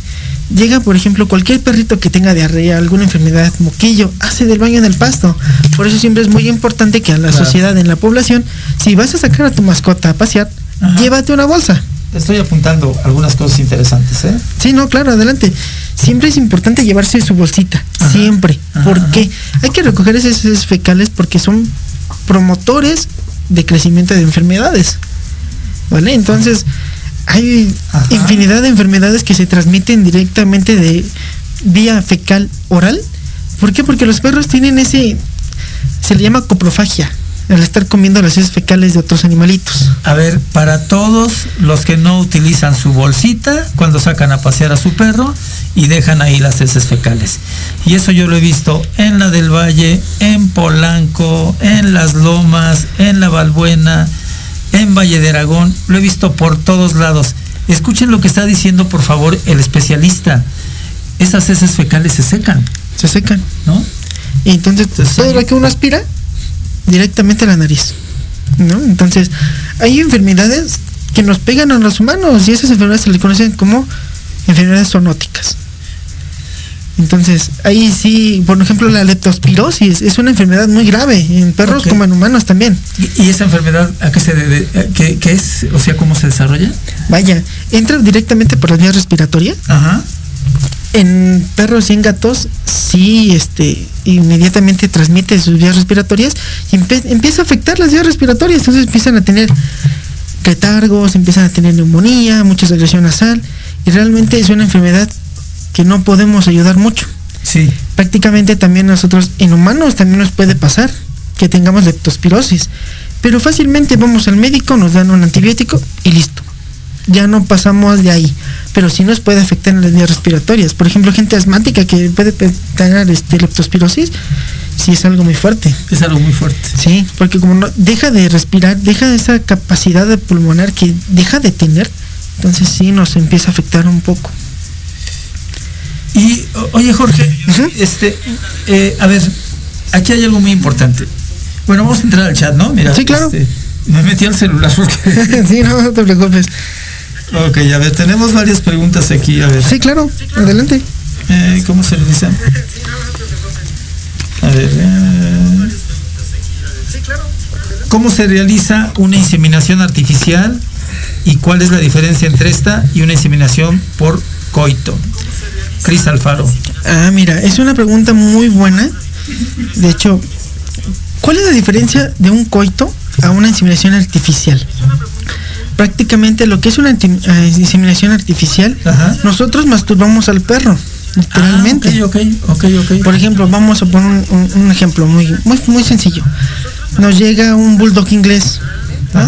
Llega, por ejemplo, cualquier perrito que tenga diarrea, alguna enfermedad, moquillo, hace del baño en el pasto. Por eso siempre es muy importante que a la Claro. sociedad, en la población, si vas a sacar a tu mascota a pasear, llévate una bolsa. Estoy apuntando algunas cosas interesantes, ¿eh? Sí, no, claro, adelante. Siempre es importante llevarse su bolsita, siempre. ¿Por qué? Hay que recoger esas heces fecales porque son promotores de crecimiento de enfermedades. ¿Vale? Entonces, hay infinidad de enfermedades que se transmiten directamente de vía fecal oral. ¿Por qué? Porque los perros tienen ese, se le llama coprofagia, al estar comiendo las heces fecales de otros animalitos. A ver, para todos los que no utilizan su bolsita cuando sacan a pasear a su perro y dejan ahí las heces fecales. Y eso yo lo he visto en la del Valle, en Polanco, en Las Lomas, en La Balbuena, en Valle de Aragón, lo he visto por todos lados. Escuchen lo que está diciendo, por favor, el especialista. Esas heces fecales se secan. Se secan. ¿No? Y entonces, todo lo que uno aspira directamente a la nariz. ¿no? Entonces, hay enfermedades que nos pegan a los humanos y esas enfermedades se le conocen como enfermedades zoonóticas. Entonces, ahí sí, por ejemplo, la leptospirosis es una enfermedad muy grave en perros como en humanos también. ¿Y, esa enfermedad a qué se debe? eh, ¿Qué, qué es? O sea, ¿cómo se desarrolla? Vaya, entra directamente por las vías respiratorias. Ajá. En perros y en gatos, sí, este, inmediatamente transmite sus vías respiratorias y empieza a afectar las vías respiratorias. Entonces empiezan a tener retargos, empiezan a tener neumonía, mucha secreción nasal y realmente es una enfermedad que no podemos ayudar mucho. Sí. Prácticamente también nosotros en humanos también nos puede pasar que tengamos leptospirosis, pero fácilmente vamos al médico, nos dan un antibiótico y listo. Ya no pasamos de ahí, pero sí nos puede afectar en las vías respiratorias. Por ejemplo, gente asmática que puede tener este leptospirosis, sí es algo muy fuerte. Es algo muy fuerte. Sí, porque como no deja de respirar, deja esa capacidad de pulmonar que deja de tener, entonces sí nos empieza a afectar un poco. Y, oye, Jorge, este, eh, a ver, aquí hay algo muy importante. Bueno, vamos a entrar al chat, ¿no? Mira, Sí, claro. este, me metí al celular porque... sí, no, no te preocupes. Ok, a ver, tenemos varias preguntas aquí, a ver. Sí, claro, adelante. Eh, ¿Cómo se dice? A ver. eh, ¿Cómo se realiza una inseminación artificial y cuál es la diferencia entre esta y una inseminación por coito? Cris Alfaro. Ah, mira, es una pregunta muy buena. De hecho, ¿cuál es la diferencia de un coito a una inseminación artificial? Prácticamente lo que es una eh, inseminación artificial, nosotros masturbamos al perro, literalmente. Ah, ok, ok, ok. Por ejemplo, vamos a poner un, un- un ejemplo muy, muy, muy sencillo. Nos llega un bulldog inglés. ¿no?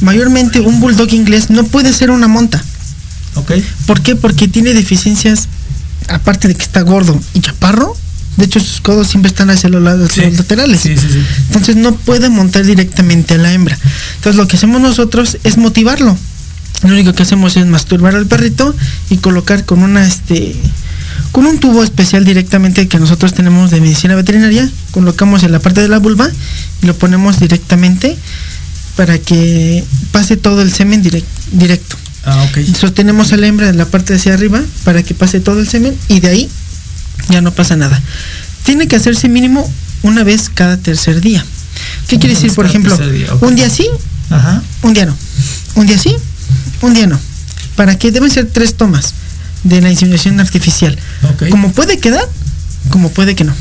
Mayormente un bulldog inglés no puede ser una monta. Ok. ¿Por qué? Porque tiene deficiencias, aparte de que está gordo y chaparro. De hecho, sus codos siempre están hacia los lados los laterales. Entonces no puede montar directamente a la hembra. Entonces lo que hacemos nosotros es motivarlo. Lo único que hacemos es masturbar al perrito y colocar con una este con un tubo especial directamente que nosotros tenemos de medicina veterinaria, colocamos en la parte de la vulva y lo ponemos directamente para que pase todo el semen direct- directo. Ah, ok. Sostenemos a la hembra en la parte de hacia arriba para que pase todo el semen y de ahí ya no pasa nada. Tiene que hacerse mínimo una vez cada tercer día. ¿Qué quiere decir, por ejemplo? día. Un día sí, Ajá. un día no. Un día sí, un día no. Para que deben ser tres tomas de la inseminación artificial. Como puede quedar, como puede que no.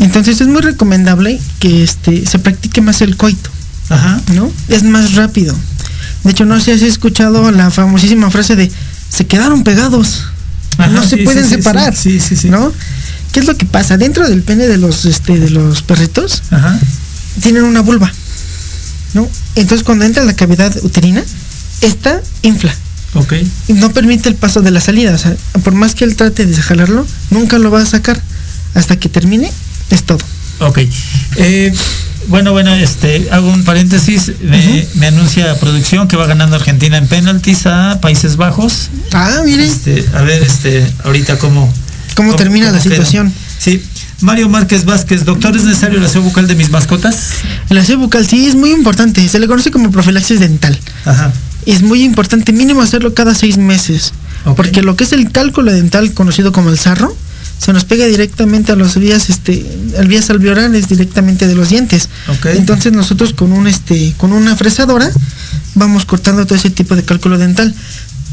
Entonces es muy recomendable que este se practique más el coito. Ajá. ¿No? Es más rápido. De hecho, no sé si has escuchado la famosísima frase de se quedaron pegados. Ajá, no se sí, pueden sí, separar. sí, sí, sí. ¿No? ¿Qué es lo que pasa? Dentro del pene de los este de los perritos Ajá. tienen una vulva. ¿No? Entonces cuando entra la cavidad uterina, esta infla. Ok. Y no permite el paso de la salida. O sea, por más que él trate de jalarlo, nunca lo va a sacar. Hasta que termine, es todo. Ok. Eh, bueno, bueno, este, hago un paréntesis. Me, me anuncia producción que va ganando Argentina en penaltis a Países Bajos. Ah, mire. Este, a ver, este, ahorita cómo. ¿Cómo termina la queda. situación? Sí. Mario Márquez Vázquez, doctor, ¿es necesario la aseo bucal de mis mascotas? El aseo bucal sí es muy importante. Se le conoce como profilaxis dental. Ajá. Es muy importante mínimo hacerlo cada seis meses. Porque lo que es el cálculo dental conocido como el sarro, se nos pega directamente a los vías, este, al vías alveolares directamente de los dientes. Entonces nosotros con un este, con una fresadora vamos cortando todo ese tipo de cálculo dental.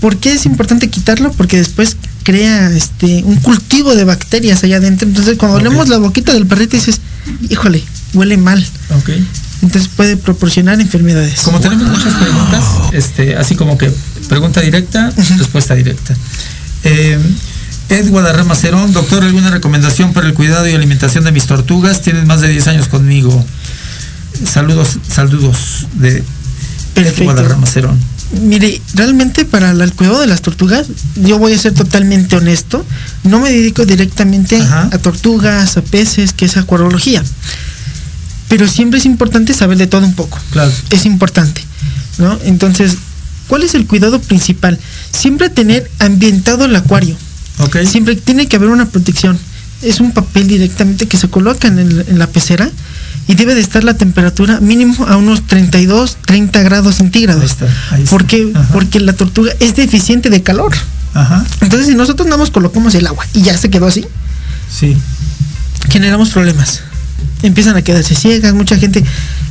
¿Por qué es importante quitarlo? Porque después crea este un cultivo de bacterias allá adentro. Entonces cuando Ok. olemos la boquita del perrito dices, híjole, huele mal. Ok. Entonces puede proporcionar enfermedades. Como tenemos muchas preguntas, este, así como que pregunta directa, respuesta directa. Eh, Ed Guadarrama Cerón, doctor, ¿alguna recomendación para el cuidado y alimentación de mis tortugas? Tienen más de 10 años conmigo. Saludos, saludos de Ed Perfecto. Guadarrama Cerón. Mire, realmente para el cuidado de las tortugas, yo voy a ser totalmente honesto, no me dedico directamente a tortugas, a peces, que es acuariología. Pero siempre es importante saber de todo un poco. Claro. Es importante, ¿no? Entonces, ¿cuál es el cuidado principal? Siempre tener ambientado el acuario. Siempre tiene que haber una protección. Es un papel directamente que se coloca en, el- en la pecera y debe de estar la temperatura mínimo a unos 32, 30 grados centígrados. ¿Por qué? Porque la tortuga es deficiente de calor. Ajá. Entonces, si nosotros nada más colocamos el agua y ya se quedó así, Sí. generamos problemas. Empiezan a quedarse ciegas, mucha gente.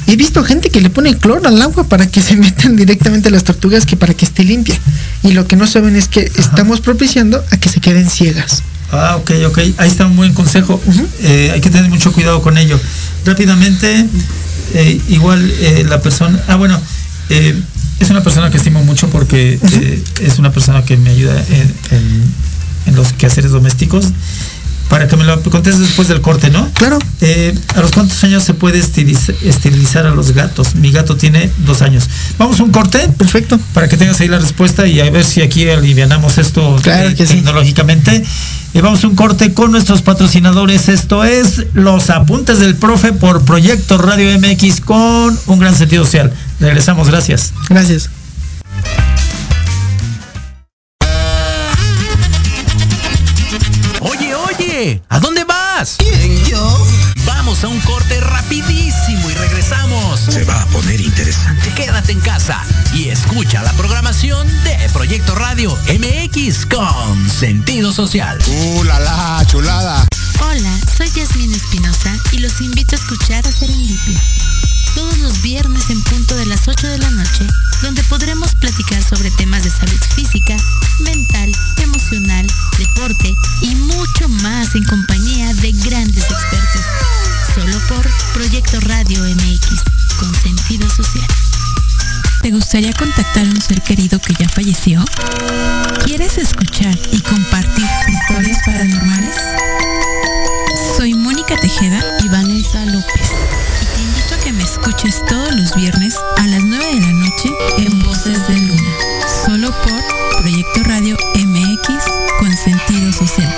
He visto gente que le pone cloro al agua para que se metan directamente las tortugas que para que esté limpia. Y lo que no saben es que estamos propiciando a que se queden ciegas. Ah, ok, ok. Ahí está un buen consejo. Eh, hay que tener mucho cuidado con ello. Rápidamente, eh, igual eh, la persona. Ah, bueno, es una persona que estimo mucho porque es una persona que me ayuda en, en- en los quehaceres domésticos. Para que me lo contestes después del corte, ¿no? Claro. ¿A los cuántos años se puede esterilizar a los gatos? Mi gato tiene dos años. Vamos a un corte. Perfecto. Para que tengas ahí la respuesta y a ver si aquí alivianamos esto eh, tecnológicamente. Y vamos a un corte con nuestros patrocinadores. Esto es Los Apuntes del Profe por Proyecto Radio MX con un gran sentido social. Regresamos, gracias. Gracias. ¿A dónde vas? yo? Vamos a un corte rapidísimo y regresamos. Se va a poner interesante. Quédate en casa y escucha la programación de Proyecto Radio MX con sentido social. ¡Uh, la, la, chulada! Hola, soy Yasmín Espinosa y los invito a escuchar a Serendipia. Todos los viernes en punto de las 8 de la noche, donde podremos platicar sobre temas de salud física, mental, emocional, deporte y mucho más en compañía de grandes expertos. Solo por Proyecto Radio MX, con sentido social. ¿Te gustaría contactar a un ser querido que ya falleció? ¿Quieres escuchar y compartir historias paranormales? Soy Mónica Tejeda y Vanessa López. Te invito a que me escuches todos los viernes a las 9 de la noche en Voces de Luna. Solo por Proyecto Radio MX con sentido social.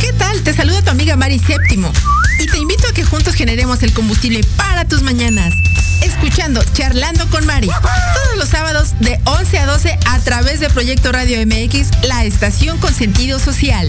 ¿Qué tal? Te saluda tu amiga Mari Séptimo y te invito a que juntos generemos el combustible para tus mañanas. Escuchando Charlando con Mari todos los sábados de 11 a 12 a través de Proyecto Radio MX, la estación con sentido social.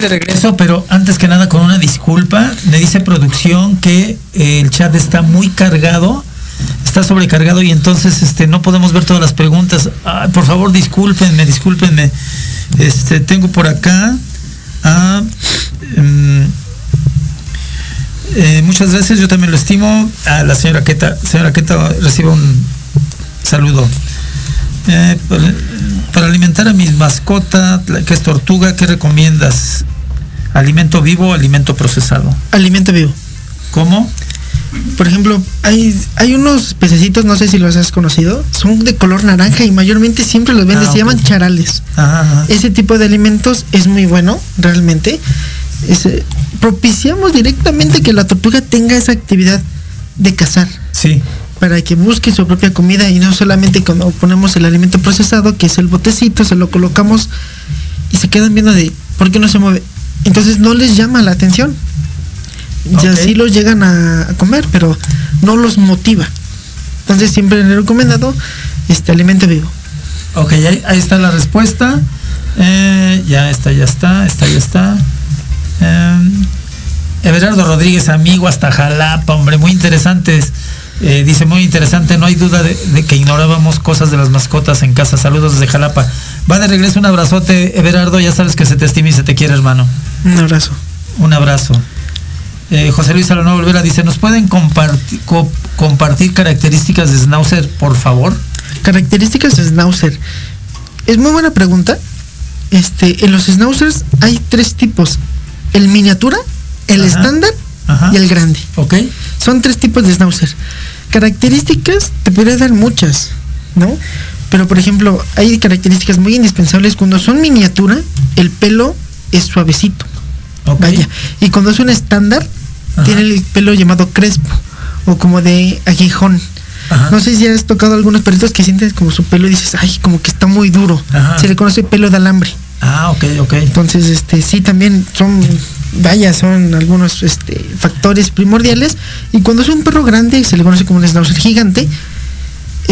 De regreso, pero antes que nada con una disculpa, me dice producción que eh, el chat está muy cargado, está sobrecargado y entonces este no podemos ver todas las preguntas. Ay, por favor, discúlpenme, discúlpenme. Este tengo por acá a mm, eh, muchas gracias, yo también lo estimo. A la señora Queta, señora Queta recibe un saludo. Eh, para, para alimentar a mis mascotas, que es tortuga, ¿qué recomiendas? ¿Alimento vivo o alimento procesado? Alimento vivo. ¿Cómo? Por ejemplo, hay, hay unos pececitos, no sé si los has conocido, son de color naranja y mayormente siempre los venden, Ah, se llaman charales. Ajá, ajá. Ese tipo de alimentos es muy bueno, realmente. Es, eh, propiciamos directamente que la tortuga tenga esa actividad de cazar. Sí. Para que busque su propia comida y no solamente cuando ponemos el alimento procesado, que es el botecito, se lo colocamos y se quedan viendo de por qué no se mueve. Entonces no les llama la atención. Ya Ok. sí los llegan a, a comer, pero no los motiva. Entonces siempre le he recomendado este alimento vivo. Ok, ahí, ahí está la respuesta. Eh, ya está, ya está, está, ya está. Eh, Everardo Rodríguez, amigo hasta Jalapa, hombre, muy interesantes. Eh, dice muy interesante, no hay duda de, de que ignorábamos cosas de las mascotas en casa. Saludos desde Jalapa. Va de regreso un abrazote, Everardo, ya sabes que se te estima y se te quiere, hermano. Un abrazo. Un abrazo. Eh, José Luis Salonó Olvera dice, ¿nos pueden comparti- co- compartir características de Schnauzer, por favor? Características de Schnauzer. Es muy buena pregunta. Este, en los Schnauzers hay tres tipos. El miniatura, el Ajá. estándar Ajá. y el grande. Ok. Son tres tipos de Schnauzer. Características, te podría dar muchas, ¿no? Pero por ejemplo, hay características muy indispensables. Cuando son miniatura, el pelo es suavecito. Ok. Vaya. Y cuando es un estándar, Ajá. tiene el pelo llamado crespo o como de aguijón. Ajá. No sé si has tocado algunos perritos que sientes como su pelo y dices, ay, como que está muy duro. Ajá. Se le conoce pelo de alambre. Ah, ok, ok. Entonces, este, sí, también son, vaya, son algunos este, factores primordiales. Y cuando es un perro grande, se le conoce como un schnauzer gigante,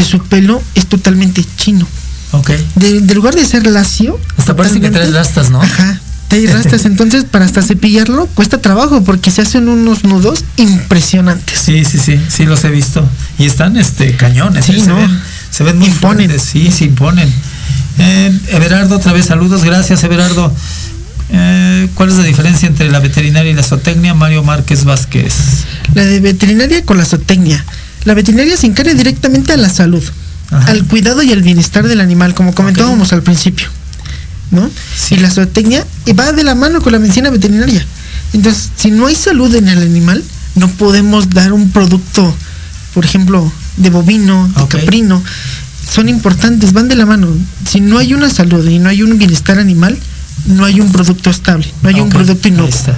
su pelo es totalmente chino. Ok. De, de lugar de ser lacio. Hasta parece que totalmente- trae rastas, ¿no? Ajá. Trae rastas, entonces para hasta cepillarlo cuesta trabajo porque se hacen unos nudos impresionantes. Sí, sí, sí, sí los he visto. Y están este cañones, Sí, ¿eh? se, ven, se ven muy Imponen. fuertes, sí, se imponen. Eh, Everardo, otra vez saludos, gracias Everardo. Eh, ¿Cuál es la diferencia entre la veterinaria y la zootecnia? Mario Márquez Vázquez. La de veterinaria con la zootecnia. La veterinaria se encarga directamente a la salud, Ajá. al cuidado y al bienestar del animal, como comentábamos al principio. ¿No? Sí. Y la zootecnia va de la mano con la medicina veterinaria. Entonces, si no hay salud en el animal, no podemos dar un producto, por ejemplo, de bovino, de caprino. Son importantes, van de la mano. Si no hay una salud y no hay un bienestar animal, no hay un producto estable, no hay un producto inocuo.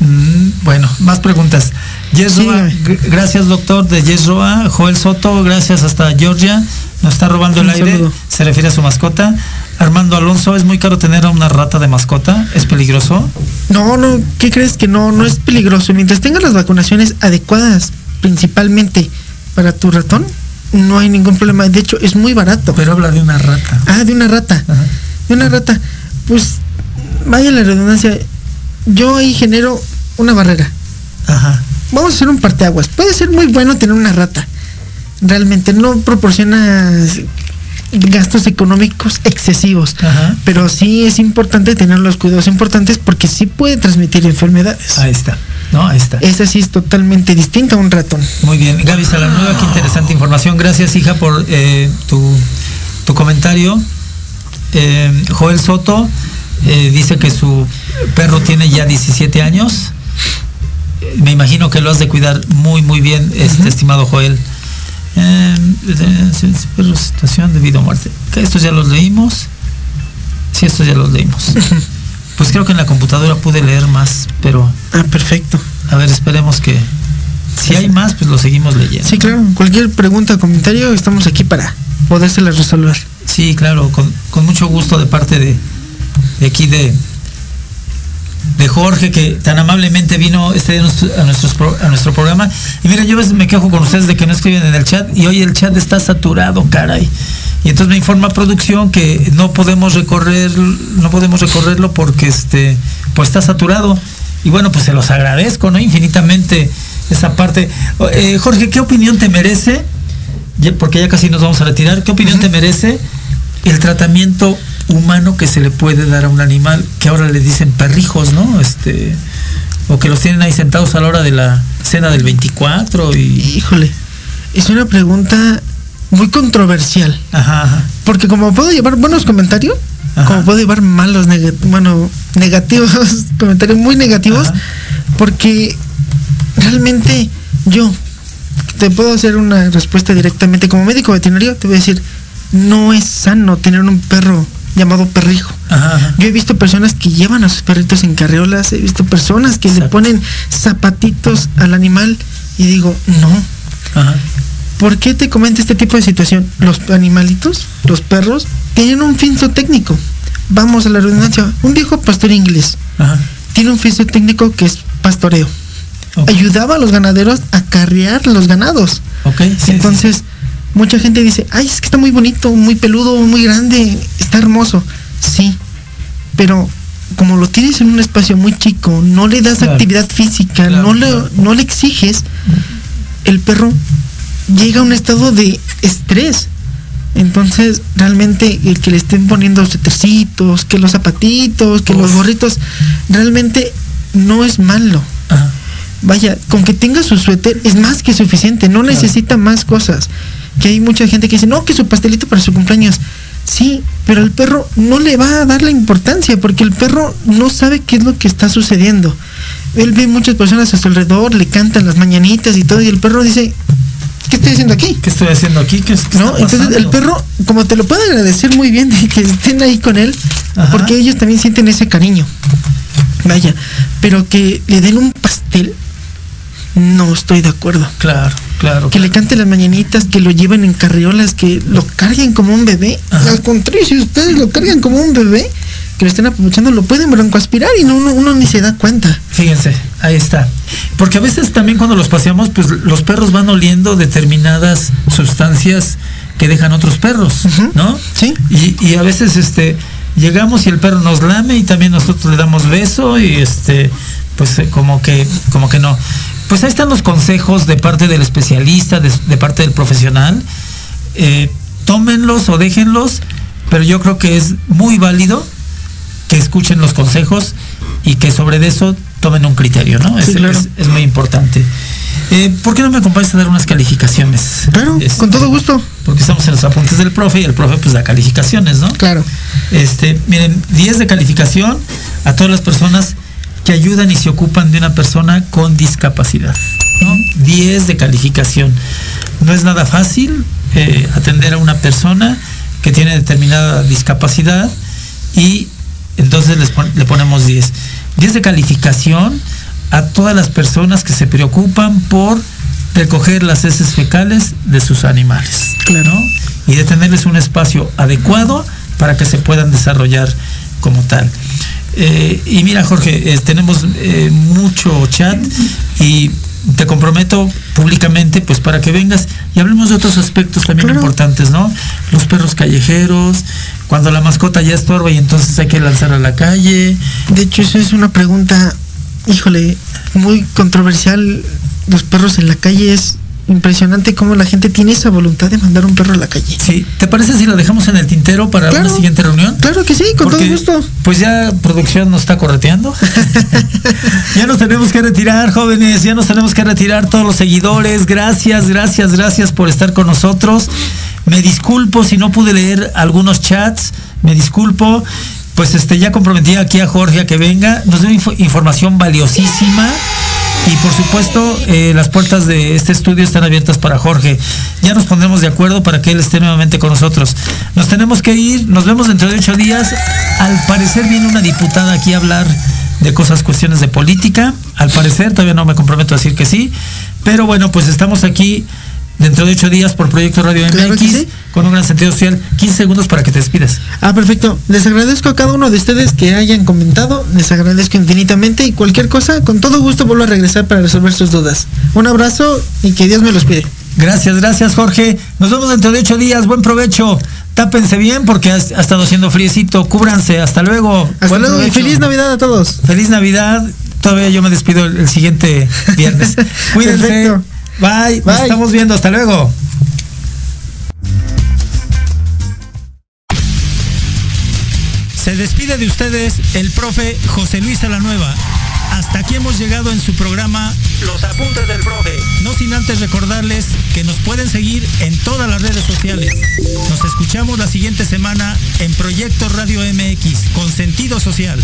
Mm, bueno, más preguntas. Yes Sí, Roa, dígame. gr- gracias doctor de Yes Roa. Joel Soto, gracias hasta Georgia. Nos está robando el aire. Se refiere a su mascota. Armando Alonso, ¿es muy caro tener a una rata de mascota? ¿Es peligroso? No, no, ¿qué crees que no? No es peligroso. Mientras tengas las vacunaciones adecuadas, principalmente para tu ratón, no hay ningún problema. De hecho, es muy barato. Pero habla de una rata. Ah, de una rata. Ajá. De una rata. Pues, vaya la redundancia. Yo ahí genero una barrera. Ajá. Vamos a hacer un parteaguas. Puede ser muy bueno tener una rata. Realmente no proporciona gastos económicos excesivos. Ajá. Pero sí es importante tener los cuidados importantes porque sí puede transmitir enfermedades. Ahí está. No, ahí está. Esa sí es totalmente distinta a un ratón. Muy bien. Gaby Salanueva, qué interesante información. Gracias, hija, por eh, tu, tu comentario. Eh, Joel Soto eh, dice que su perro tiene ya 17 años. Me imagino que lo has de cuidar muy, muy bien, este estimado Joel. Eh, eh, situación de vida o muerte. Estos ya los leímos. Sí, estos ya los leímos. Pues creo que en la computadora pude leer más, pero. Ah, perfecto. A ver, esperemos que. Si hay más, pues lo seguimos leyendo. Sí, claro. Cualquier pregunta o comentario, estamos aquí para podérselas resolver. Sí, claro, con, con mucho gusto de parte de, de aquí de, de Jorge, que tan amablemente vino este día a nuestro, a programa. Y mira, yo a veces me quejo con ustedes de que no escriben en el chat y hoy el chat está saturado, caray. Y entonces me informa producción que no podemos recorrer, no podemos recorrerlo porque este, pues está saturado. Y bueno, pues se los agradezco, ¿no? Infinitamente esa parte. Eh, Jorge, ¿qué opinión te merece? Porque ya casi nos vamos a retirar. ¿Qué opinión te merece el tratamiento humano que se le puede dar a un animal que ahora le dicen perrijos, ¿no? Este o que los tienen ahí sentados a la hora de la cena del 24 y Híjole, es una pregunta muy controversial. Ajá, ajá. Porque como puedo llevar buenos comentarios, como puedo llevar malos, neg- bueno, negativos, comentarios muy negativos, porque realmente yo te puedo hacer una respuesta directamente como médico veterinario, te voy a decir, no es sano tener un perro llamado perrijo. Ajá, ajá. Yo he visto personas que llevan a sus perritos en carriolas, he visto personas que le ponen zapatitos al animal y digo, no. Ajá. ¿Por qué te comento este tipo de situación? Los animalitos, los perros, tienen un fin técnico. Vamos a la redundancia. Un viejo pastor inglés tiene un fin técnico que es pastoreo. Ayudaba a los ganaderos a carrear los ganados. Ok, sí, Entonces, mucha gente dice, ay, es que está muy bonito, muy peludo, muy grande, está hermoso. Sí, pero como lo tienes en un espacio muy chico, no le das Claro. actividad física, no, le, no le exiges, el perro llega a un estado de estrés. Entonces, realmente el que le estén poniendo suétercitos, que los zapatitos, que los gorritos, realmente no es malo. Vaya, con que tenga su suéter es más que suficiente, no necesita más cosas. Que hay mucha gente que dice, no, que su pastelito para su cumpleaños. Sí, pero el perro no le va a dar la importancia porque el perro no sabe qué es lo que está sucediendo. Él ve muchas personas a su alrededor, le cantan las mañanitas y todo, y el perro dice, ¿qué estoy haciendo aquí? ¿Qué estoy haciendo aquí? ¿Qué, qué ¿No? está Entonces el perro, como te lo puede agradecer muy bien de que estén ahí con él, porque ellos también sienten ese cariño. Vaya, pero que le den un pastel, no estoy de acuerdo. Claro, claro. Que le canten las mañanitas, que lo lleven en carriolas, que lo carguen como un bebé. Al contrario, si ustedes lo cargan como un bebé, que lo estén aprovechando, lo pueden broncoaspirar y no, uno, uno ni se da cuenta. Fíjense, ahí está. Porque a veces también cuando los paseamos, pues los perros van oliendo determinadas sustancias que dejan otros perros, ¿no? Sí. Y, y a veces este llegamos y el perro nos lame y también nosotros le damos beso y este pues eh, como que como que no. Pues ahí están los consejos de parte del especialista, de, de parte del profesional. Eh, tómenlos o déjenlos, pero yo creo que es muy válido que escuchen los consejos y que sobre eso tomen un criterio, ¿no? Sí, es, claro. es- es muy importante. Eh, ¿Por qué no me acompañas a dar unas calificaciones? Claro, con todo gusto. Porque estamos en los apuntes del profe y el profe pues da calificaciones, ¿no? Claro. Este, miren, 10 de calificación a todas las personas que ayudan y se ocupan de una persona con discapacidad, ¿no? 10 de calificación. No es nada fácil eh, atender a una persona que tiene determinada discapacidad y entonces les pon- le ponemos 10. 10 de calificación a todas las personas que se preocupan por recoger las heces fecales de sus animales. Claro. Y de tenerles un espacio adecuado para que se puedan desarrollar como tal. Eh, y mira, Jorge, eh, tenemos eh, mucho chat y te comprometo públicamente pues para que vengas y hablemos de otros aspectos también importantes, ¿no? Los perros callejeros, cuando la mascota ya estorba y entonces hay que lanzar a la calle. De hecho, eso es una pregunta, híjole, muy controversial. Los perros en la calle es impresionante cómo la gente tiene esa voluntad de mandar un perro a la calle. Sí, ¿te parece si lo dejamos en el tintero para Claro. una siguiente reunión? Claro que sí, con Porque, todo gusto. Pues ya producción nos está correteando. ya nos tenemos que retirar, jóvenes, ya nos tenemos que retirar todos los seguidores. Gracias, gracias, gracias por estar con nosotros. Me disculpo si no pude leer algunos chats, me disculpo. Pues este ya comprometí aquí a Jorge a que venga, nos dio info- información valiosísima. Y por supuesto, eh, las puertas de este estudio están abiertas para Jorge. Ya nos pondremos de acuerdo para que él esté nuevamente con nosotros. Nos tenemos que ir, nos vemos dentro de ocho días. Al parecer viene una diputada aquí a hablar de cosas, cuestiones de política. Al parecer, todavía no me comprometo a decir que sí. Pero bueno, pues estamos aquí dentro de ocho días por Proyecto Radio Claro MX sí. con un gran sentido social. 15 segundos para que te despidas. Ah, perfecto. Les agradezco a cada uno de ustedes que hayan comentado. Les agradezco infinitamente y cualquier cosa, con todo gusto vuelvo a regresar para resolver sus dudas. Un abrazo y que Dios me los cuide. Gracias, gracias Jorge. Nos vemos dentro de ocho días. Buen provecho. Tápense bien porque ha, ha estado haciendo friecito. Cúbranse. Hasta luego. Hasta Buen luego y feliz Navidad a todos. Feliz Navidad. Todavía yo me despido el, el siguiente viernes. Cuídense. Perfecto. Bye. Nos Bye. estamos viendo. Hasta luego. Se despide de ustedes el profe José Luis Salanueva. Hasta aquí hemos llegado en su programa Los Apuntes del Profe. No sin antes recordarles que nos pueden seguir en todas las redes sociales. Nos escuchamos la siguiente semana en Proyecto Radio MX con sentido social.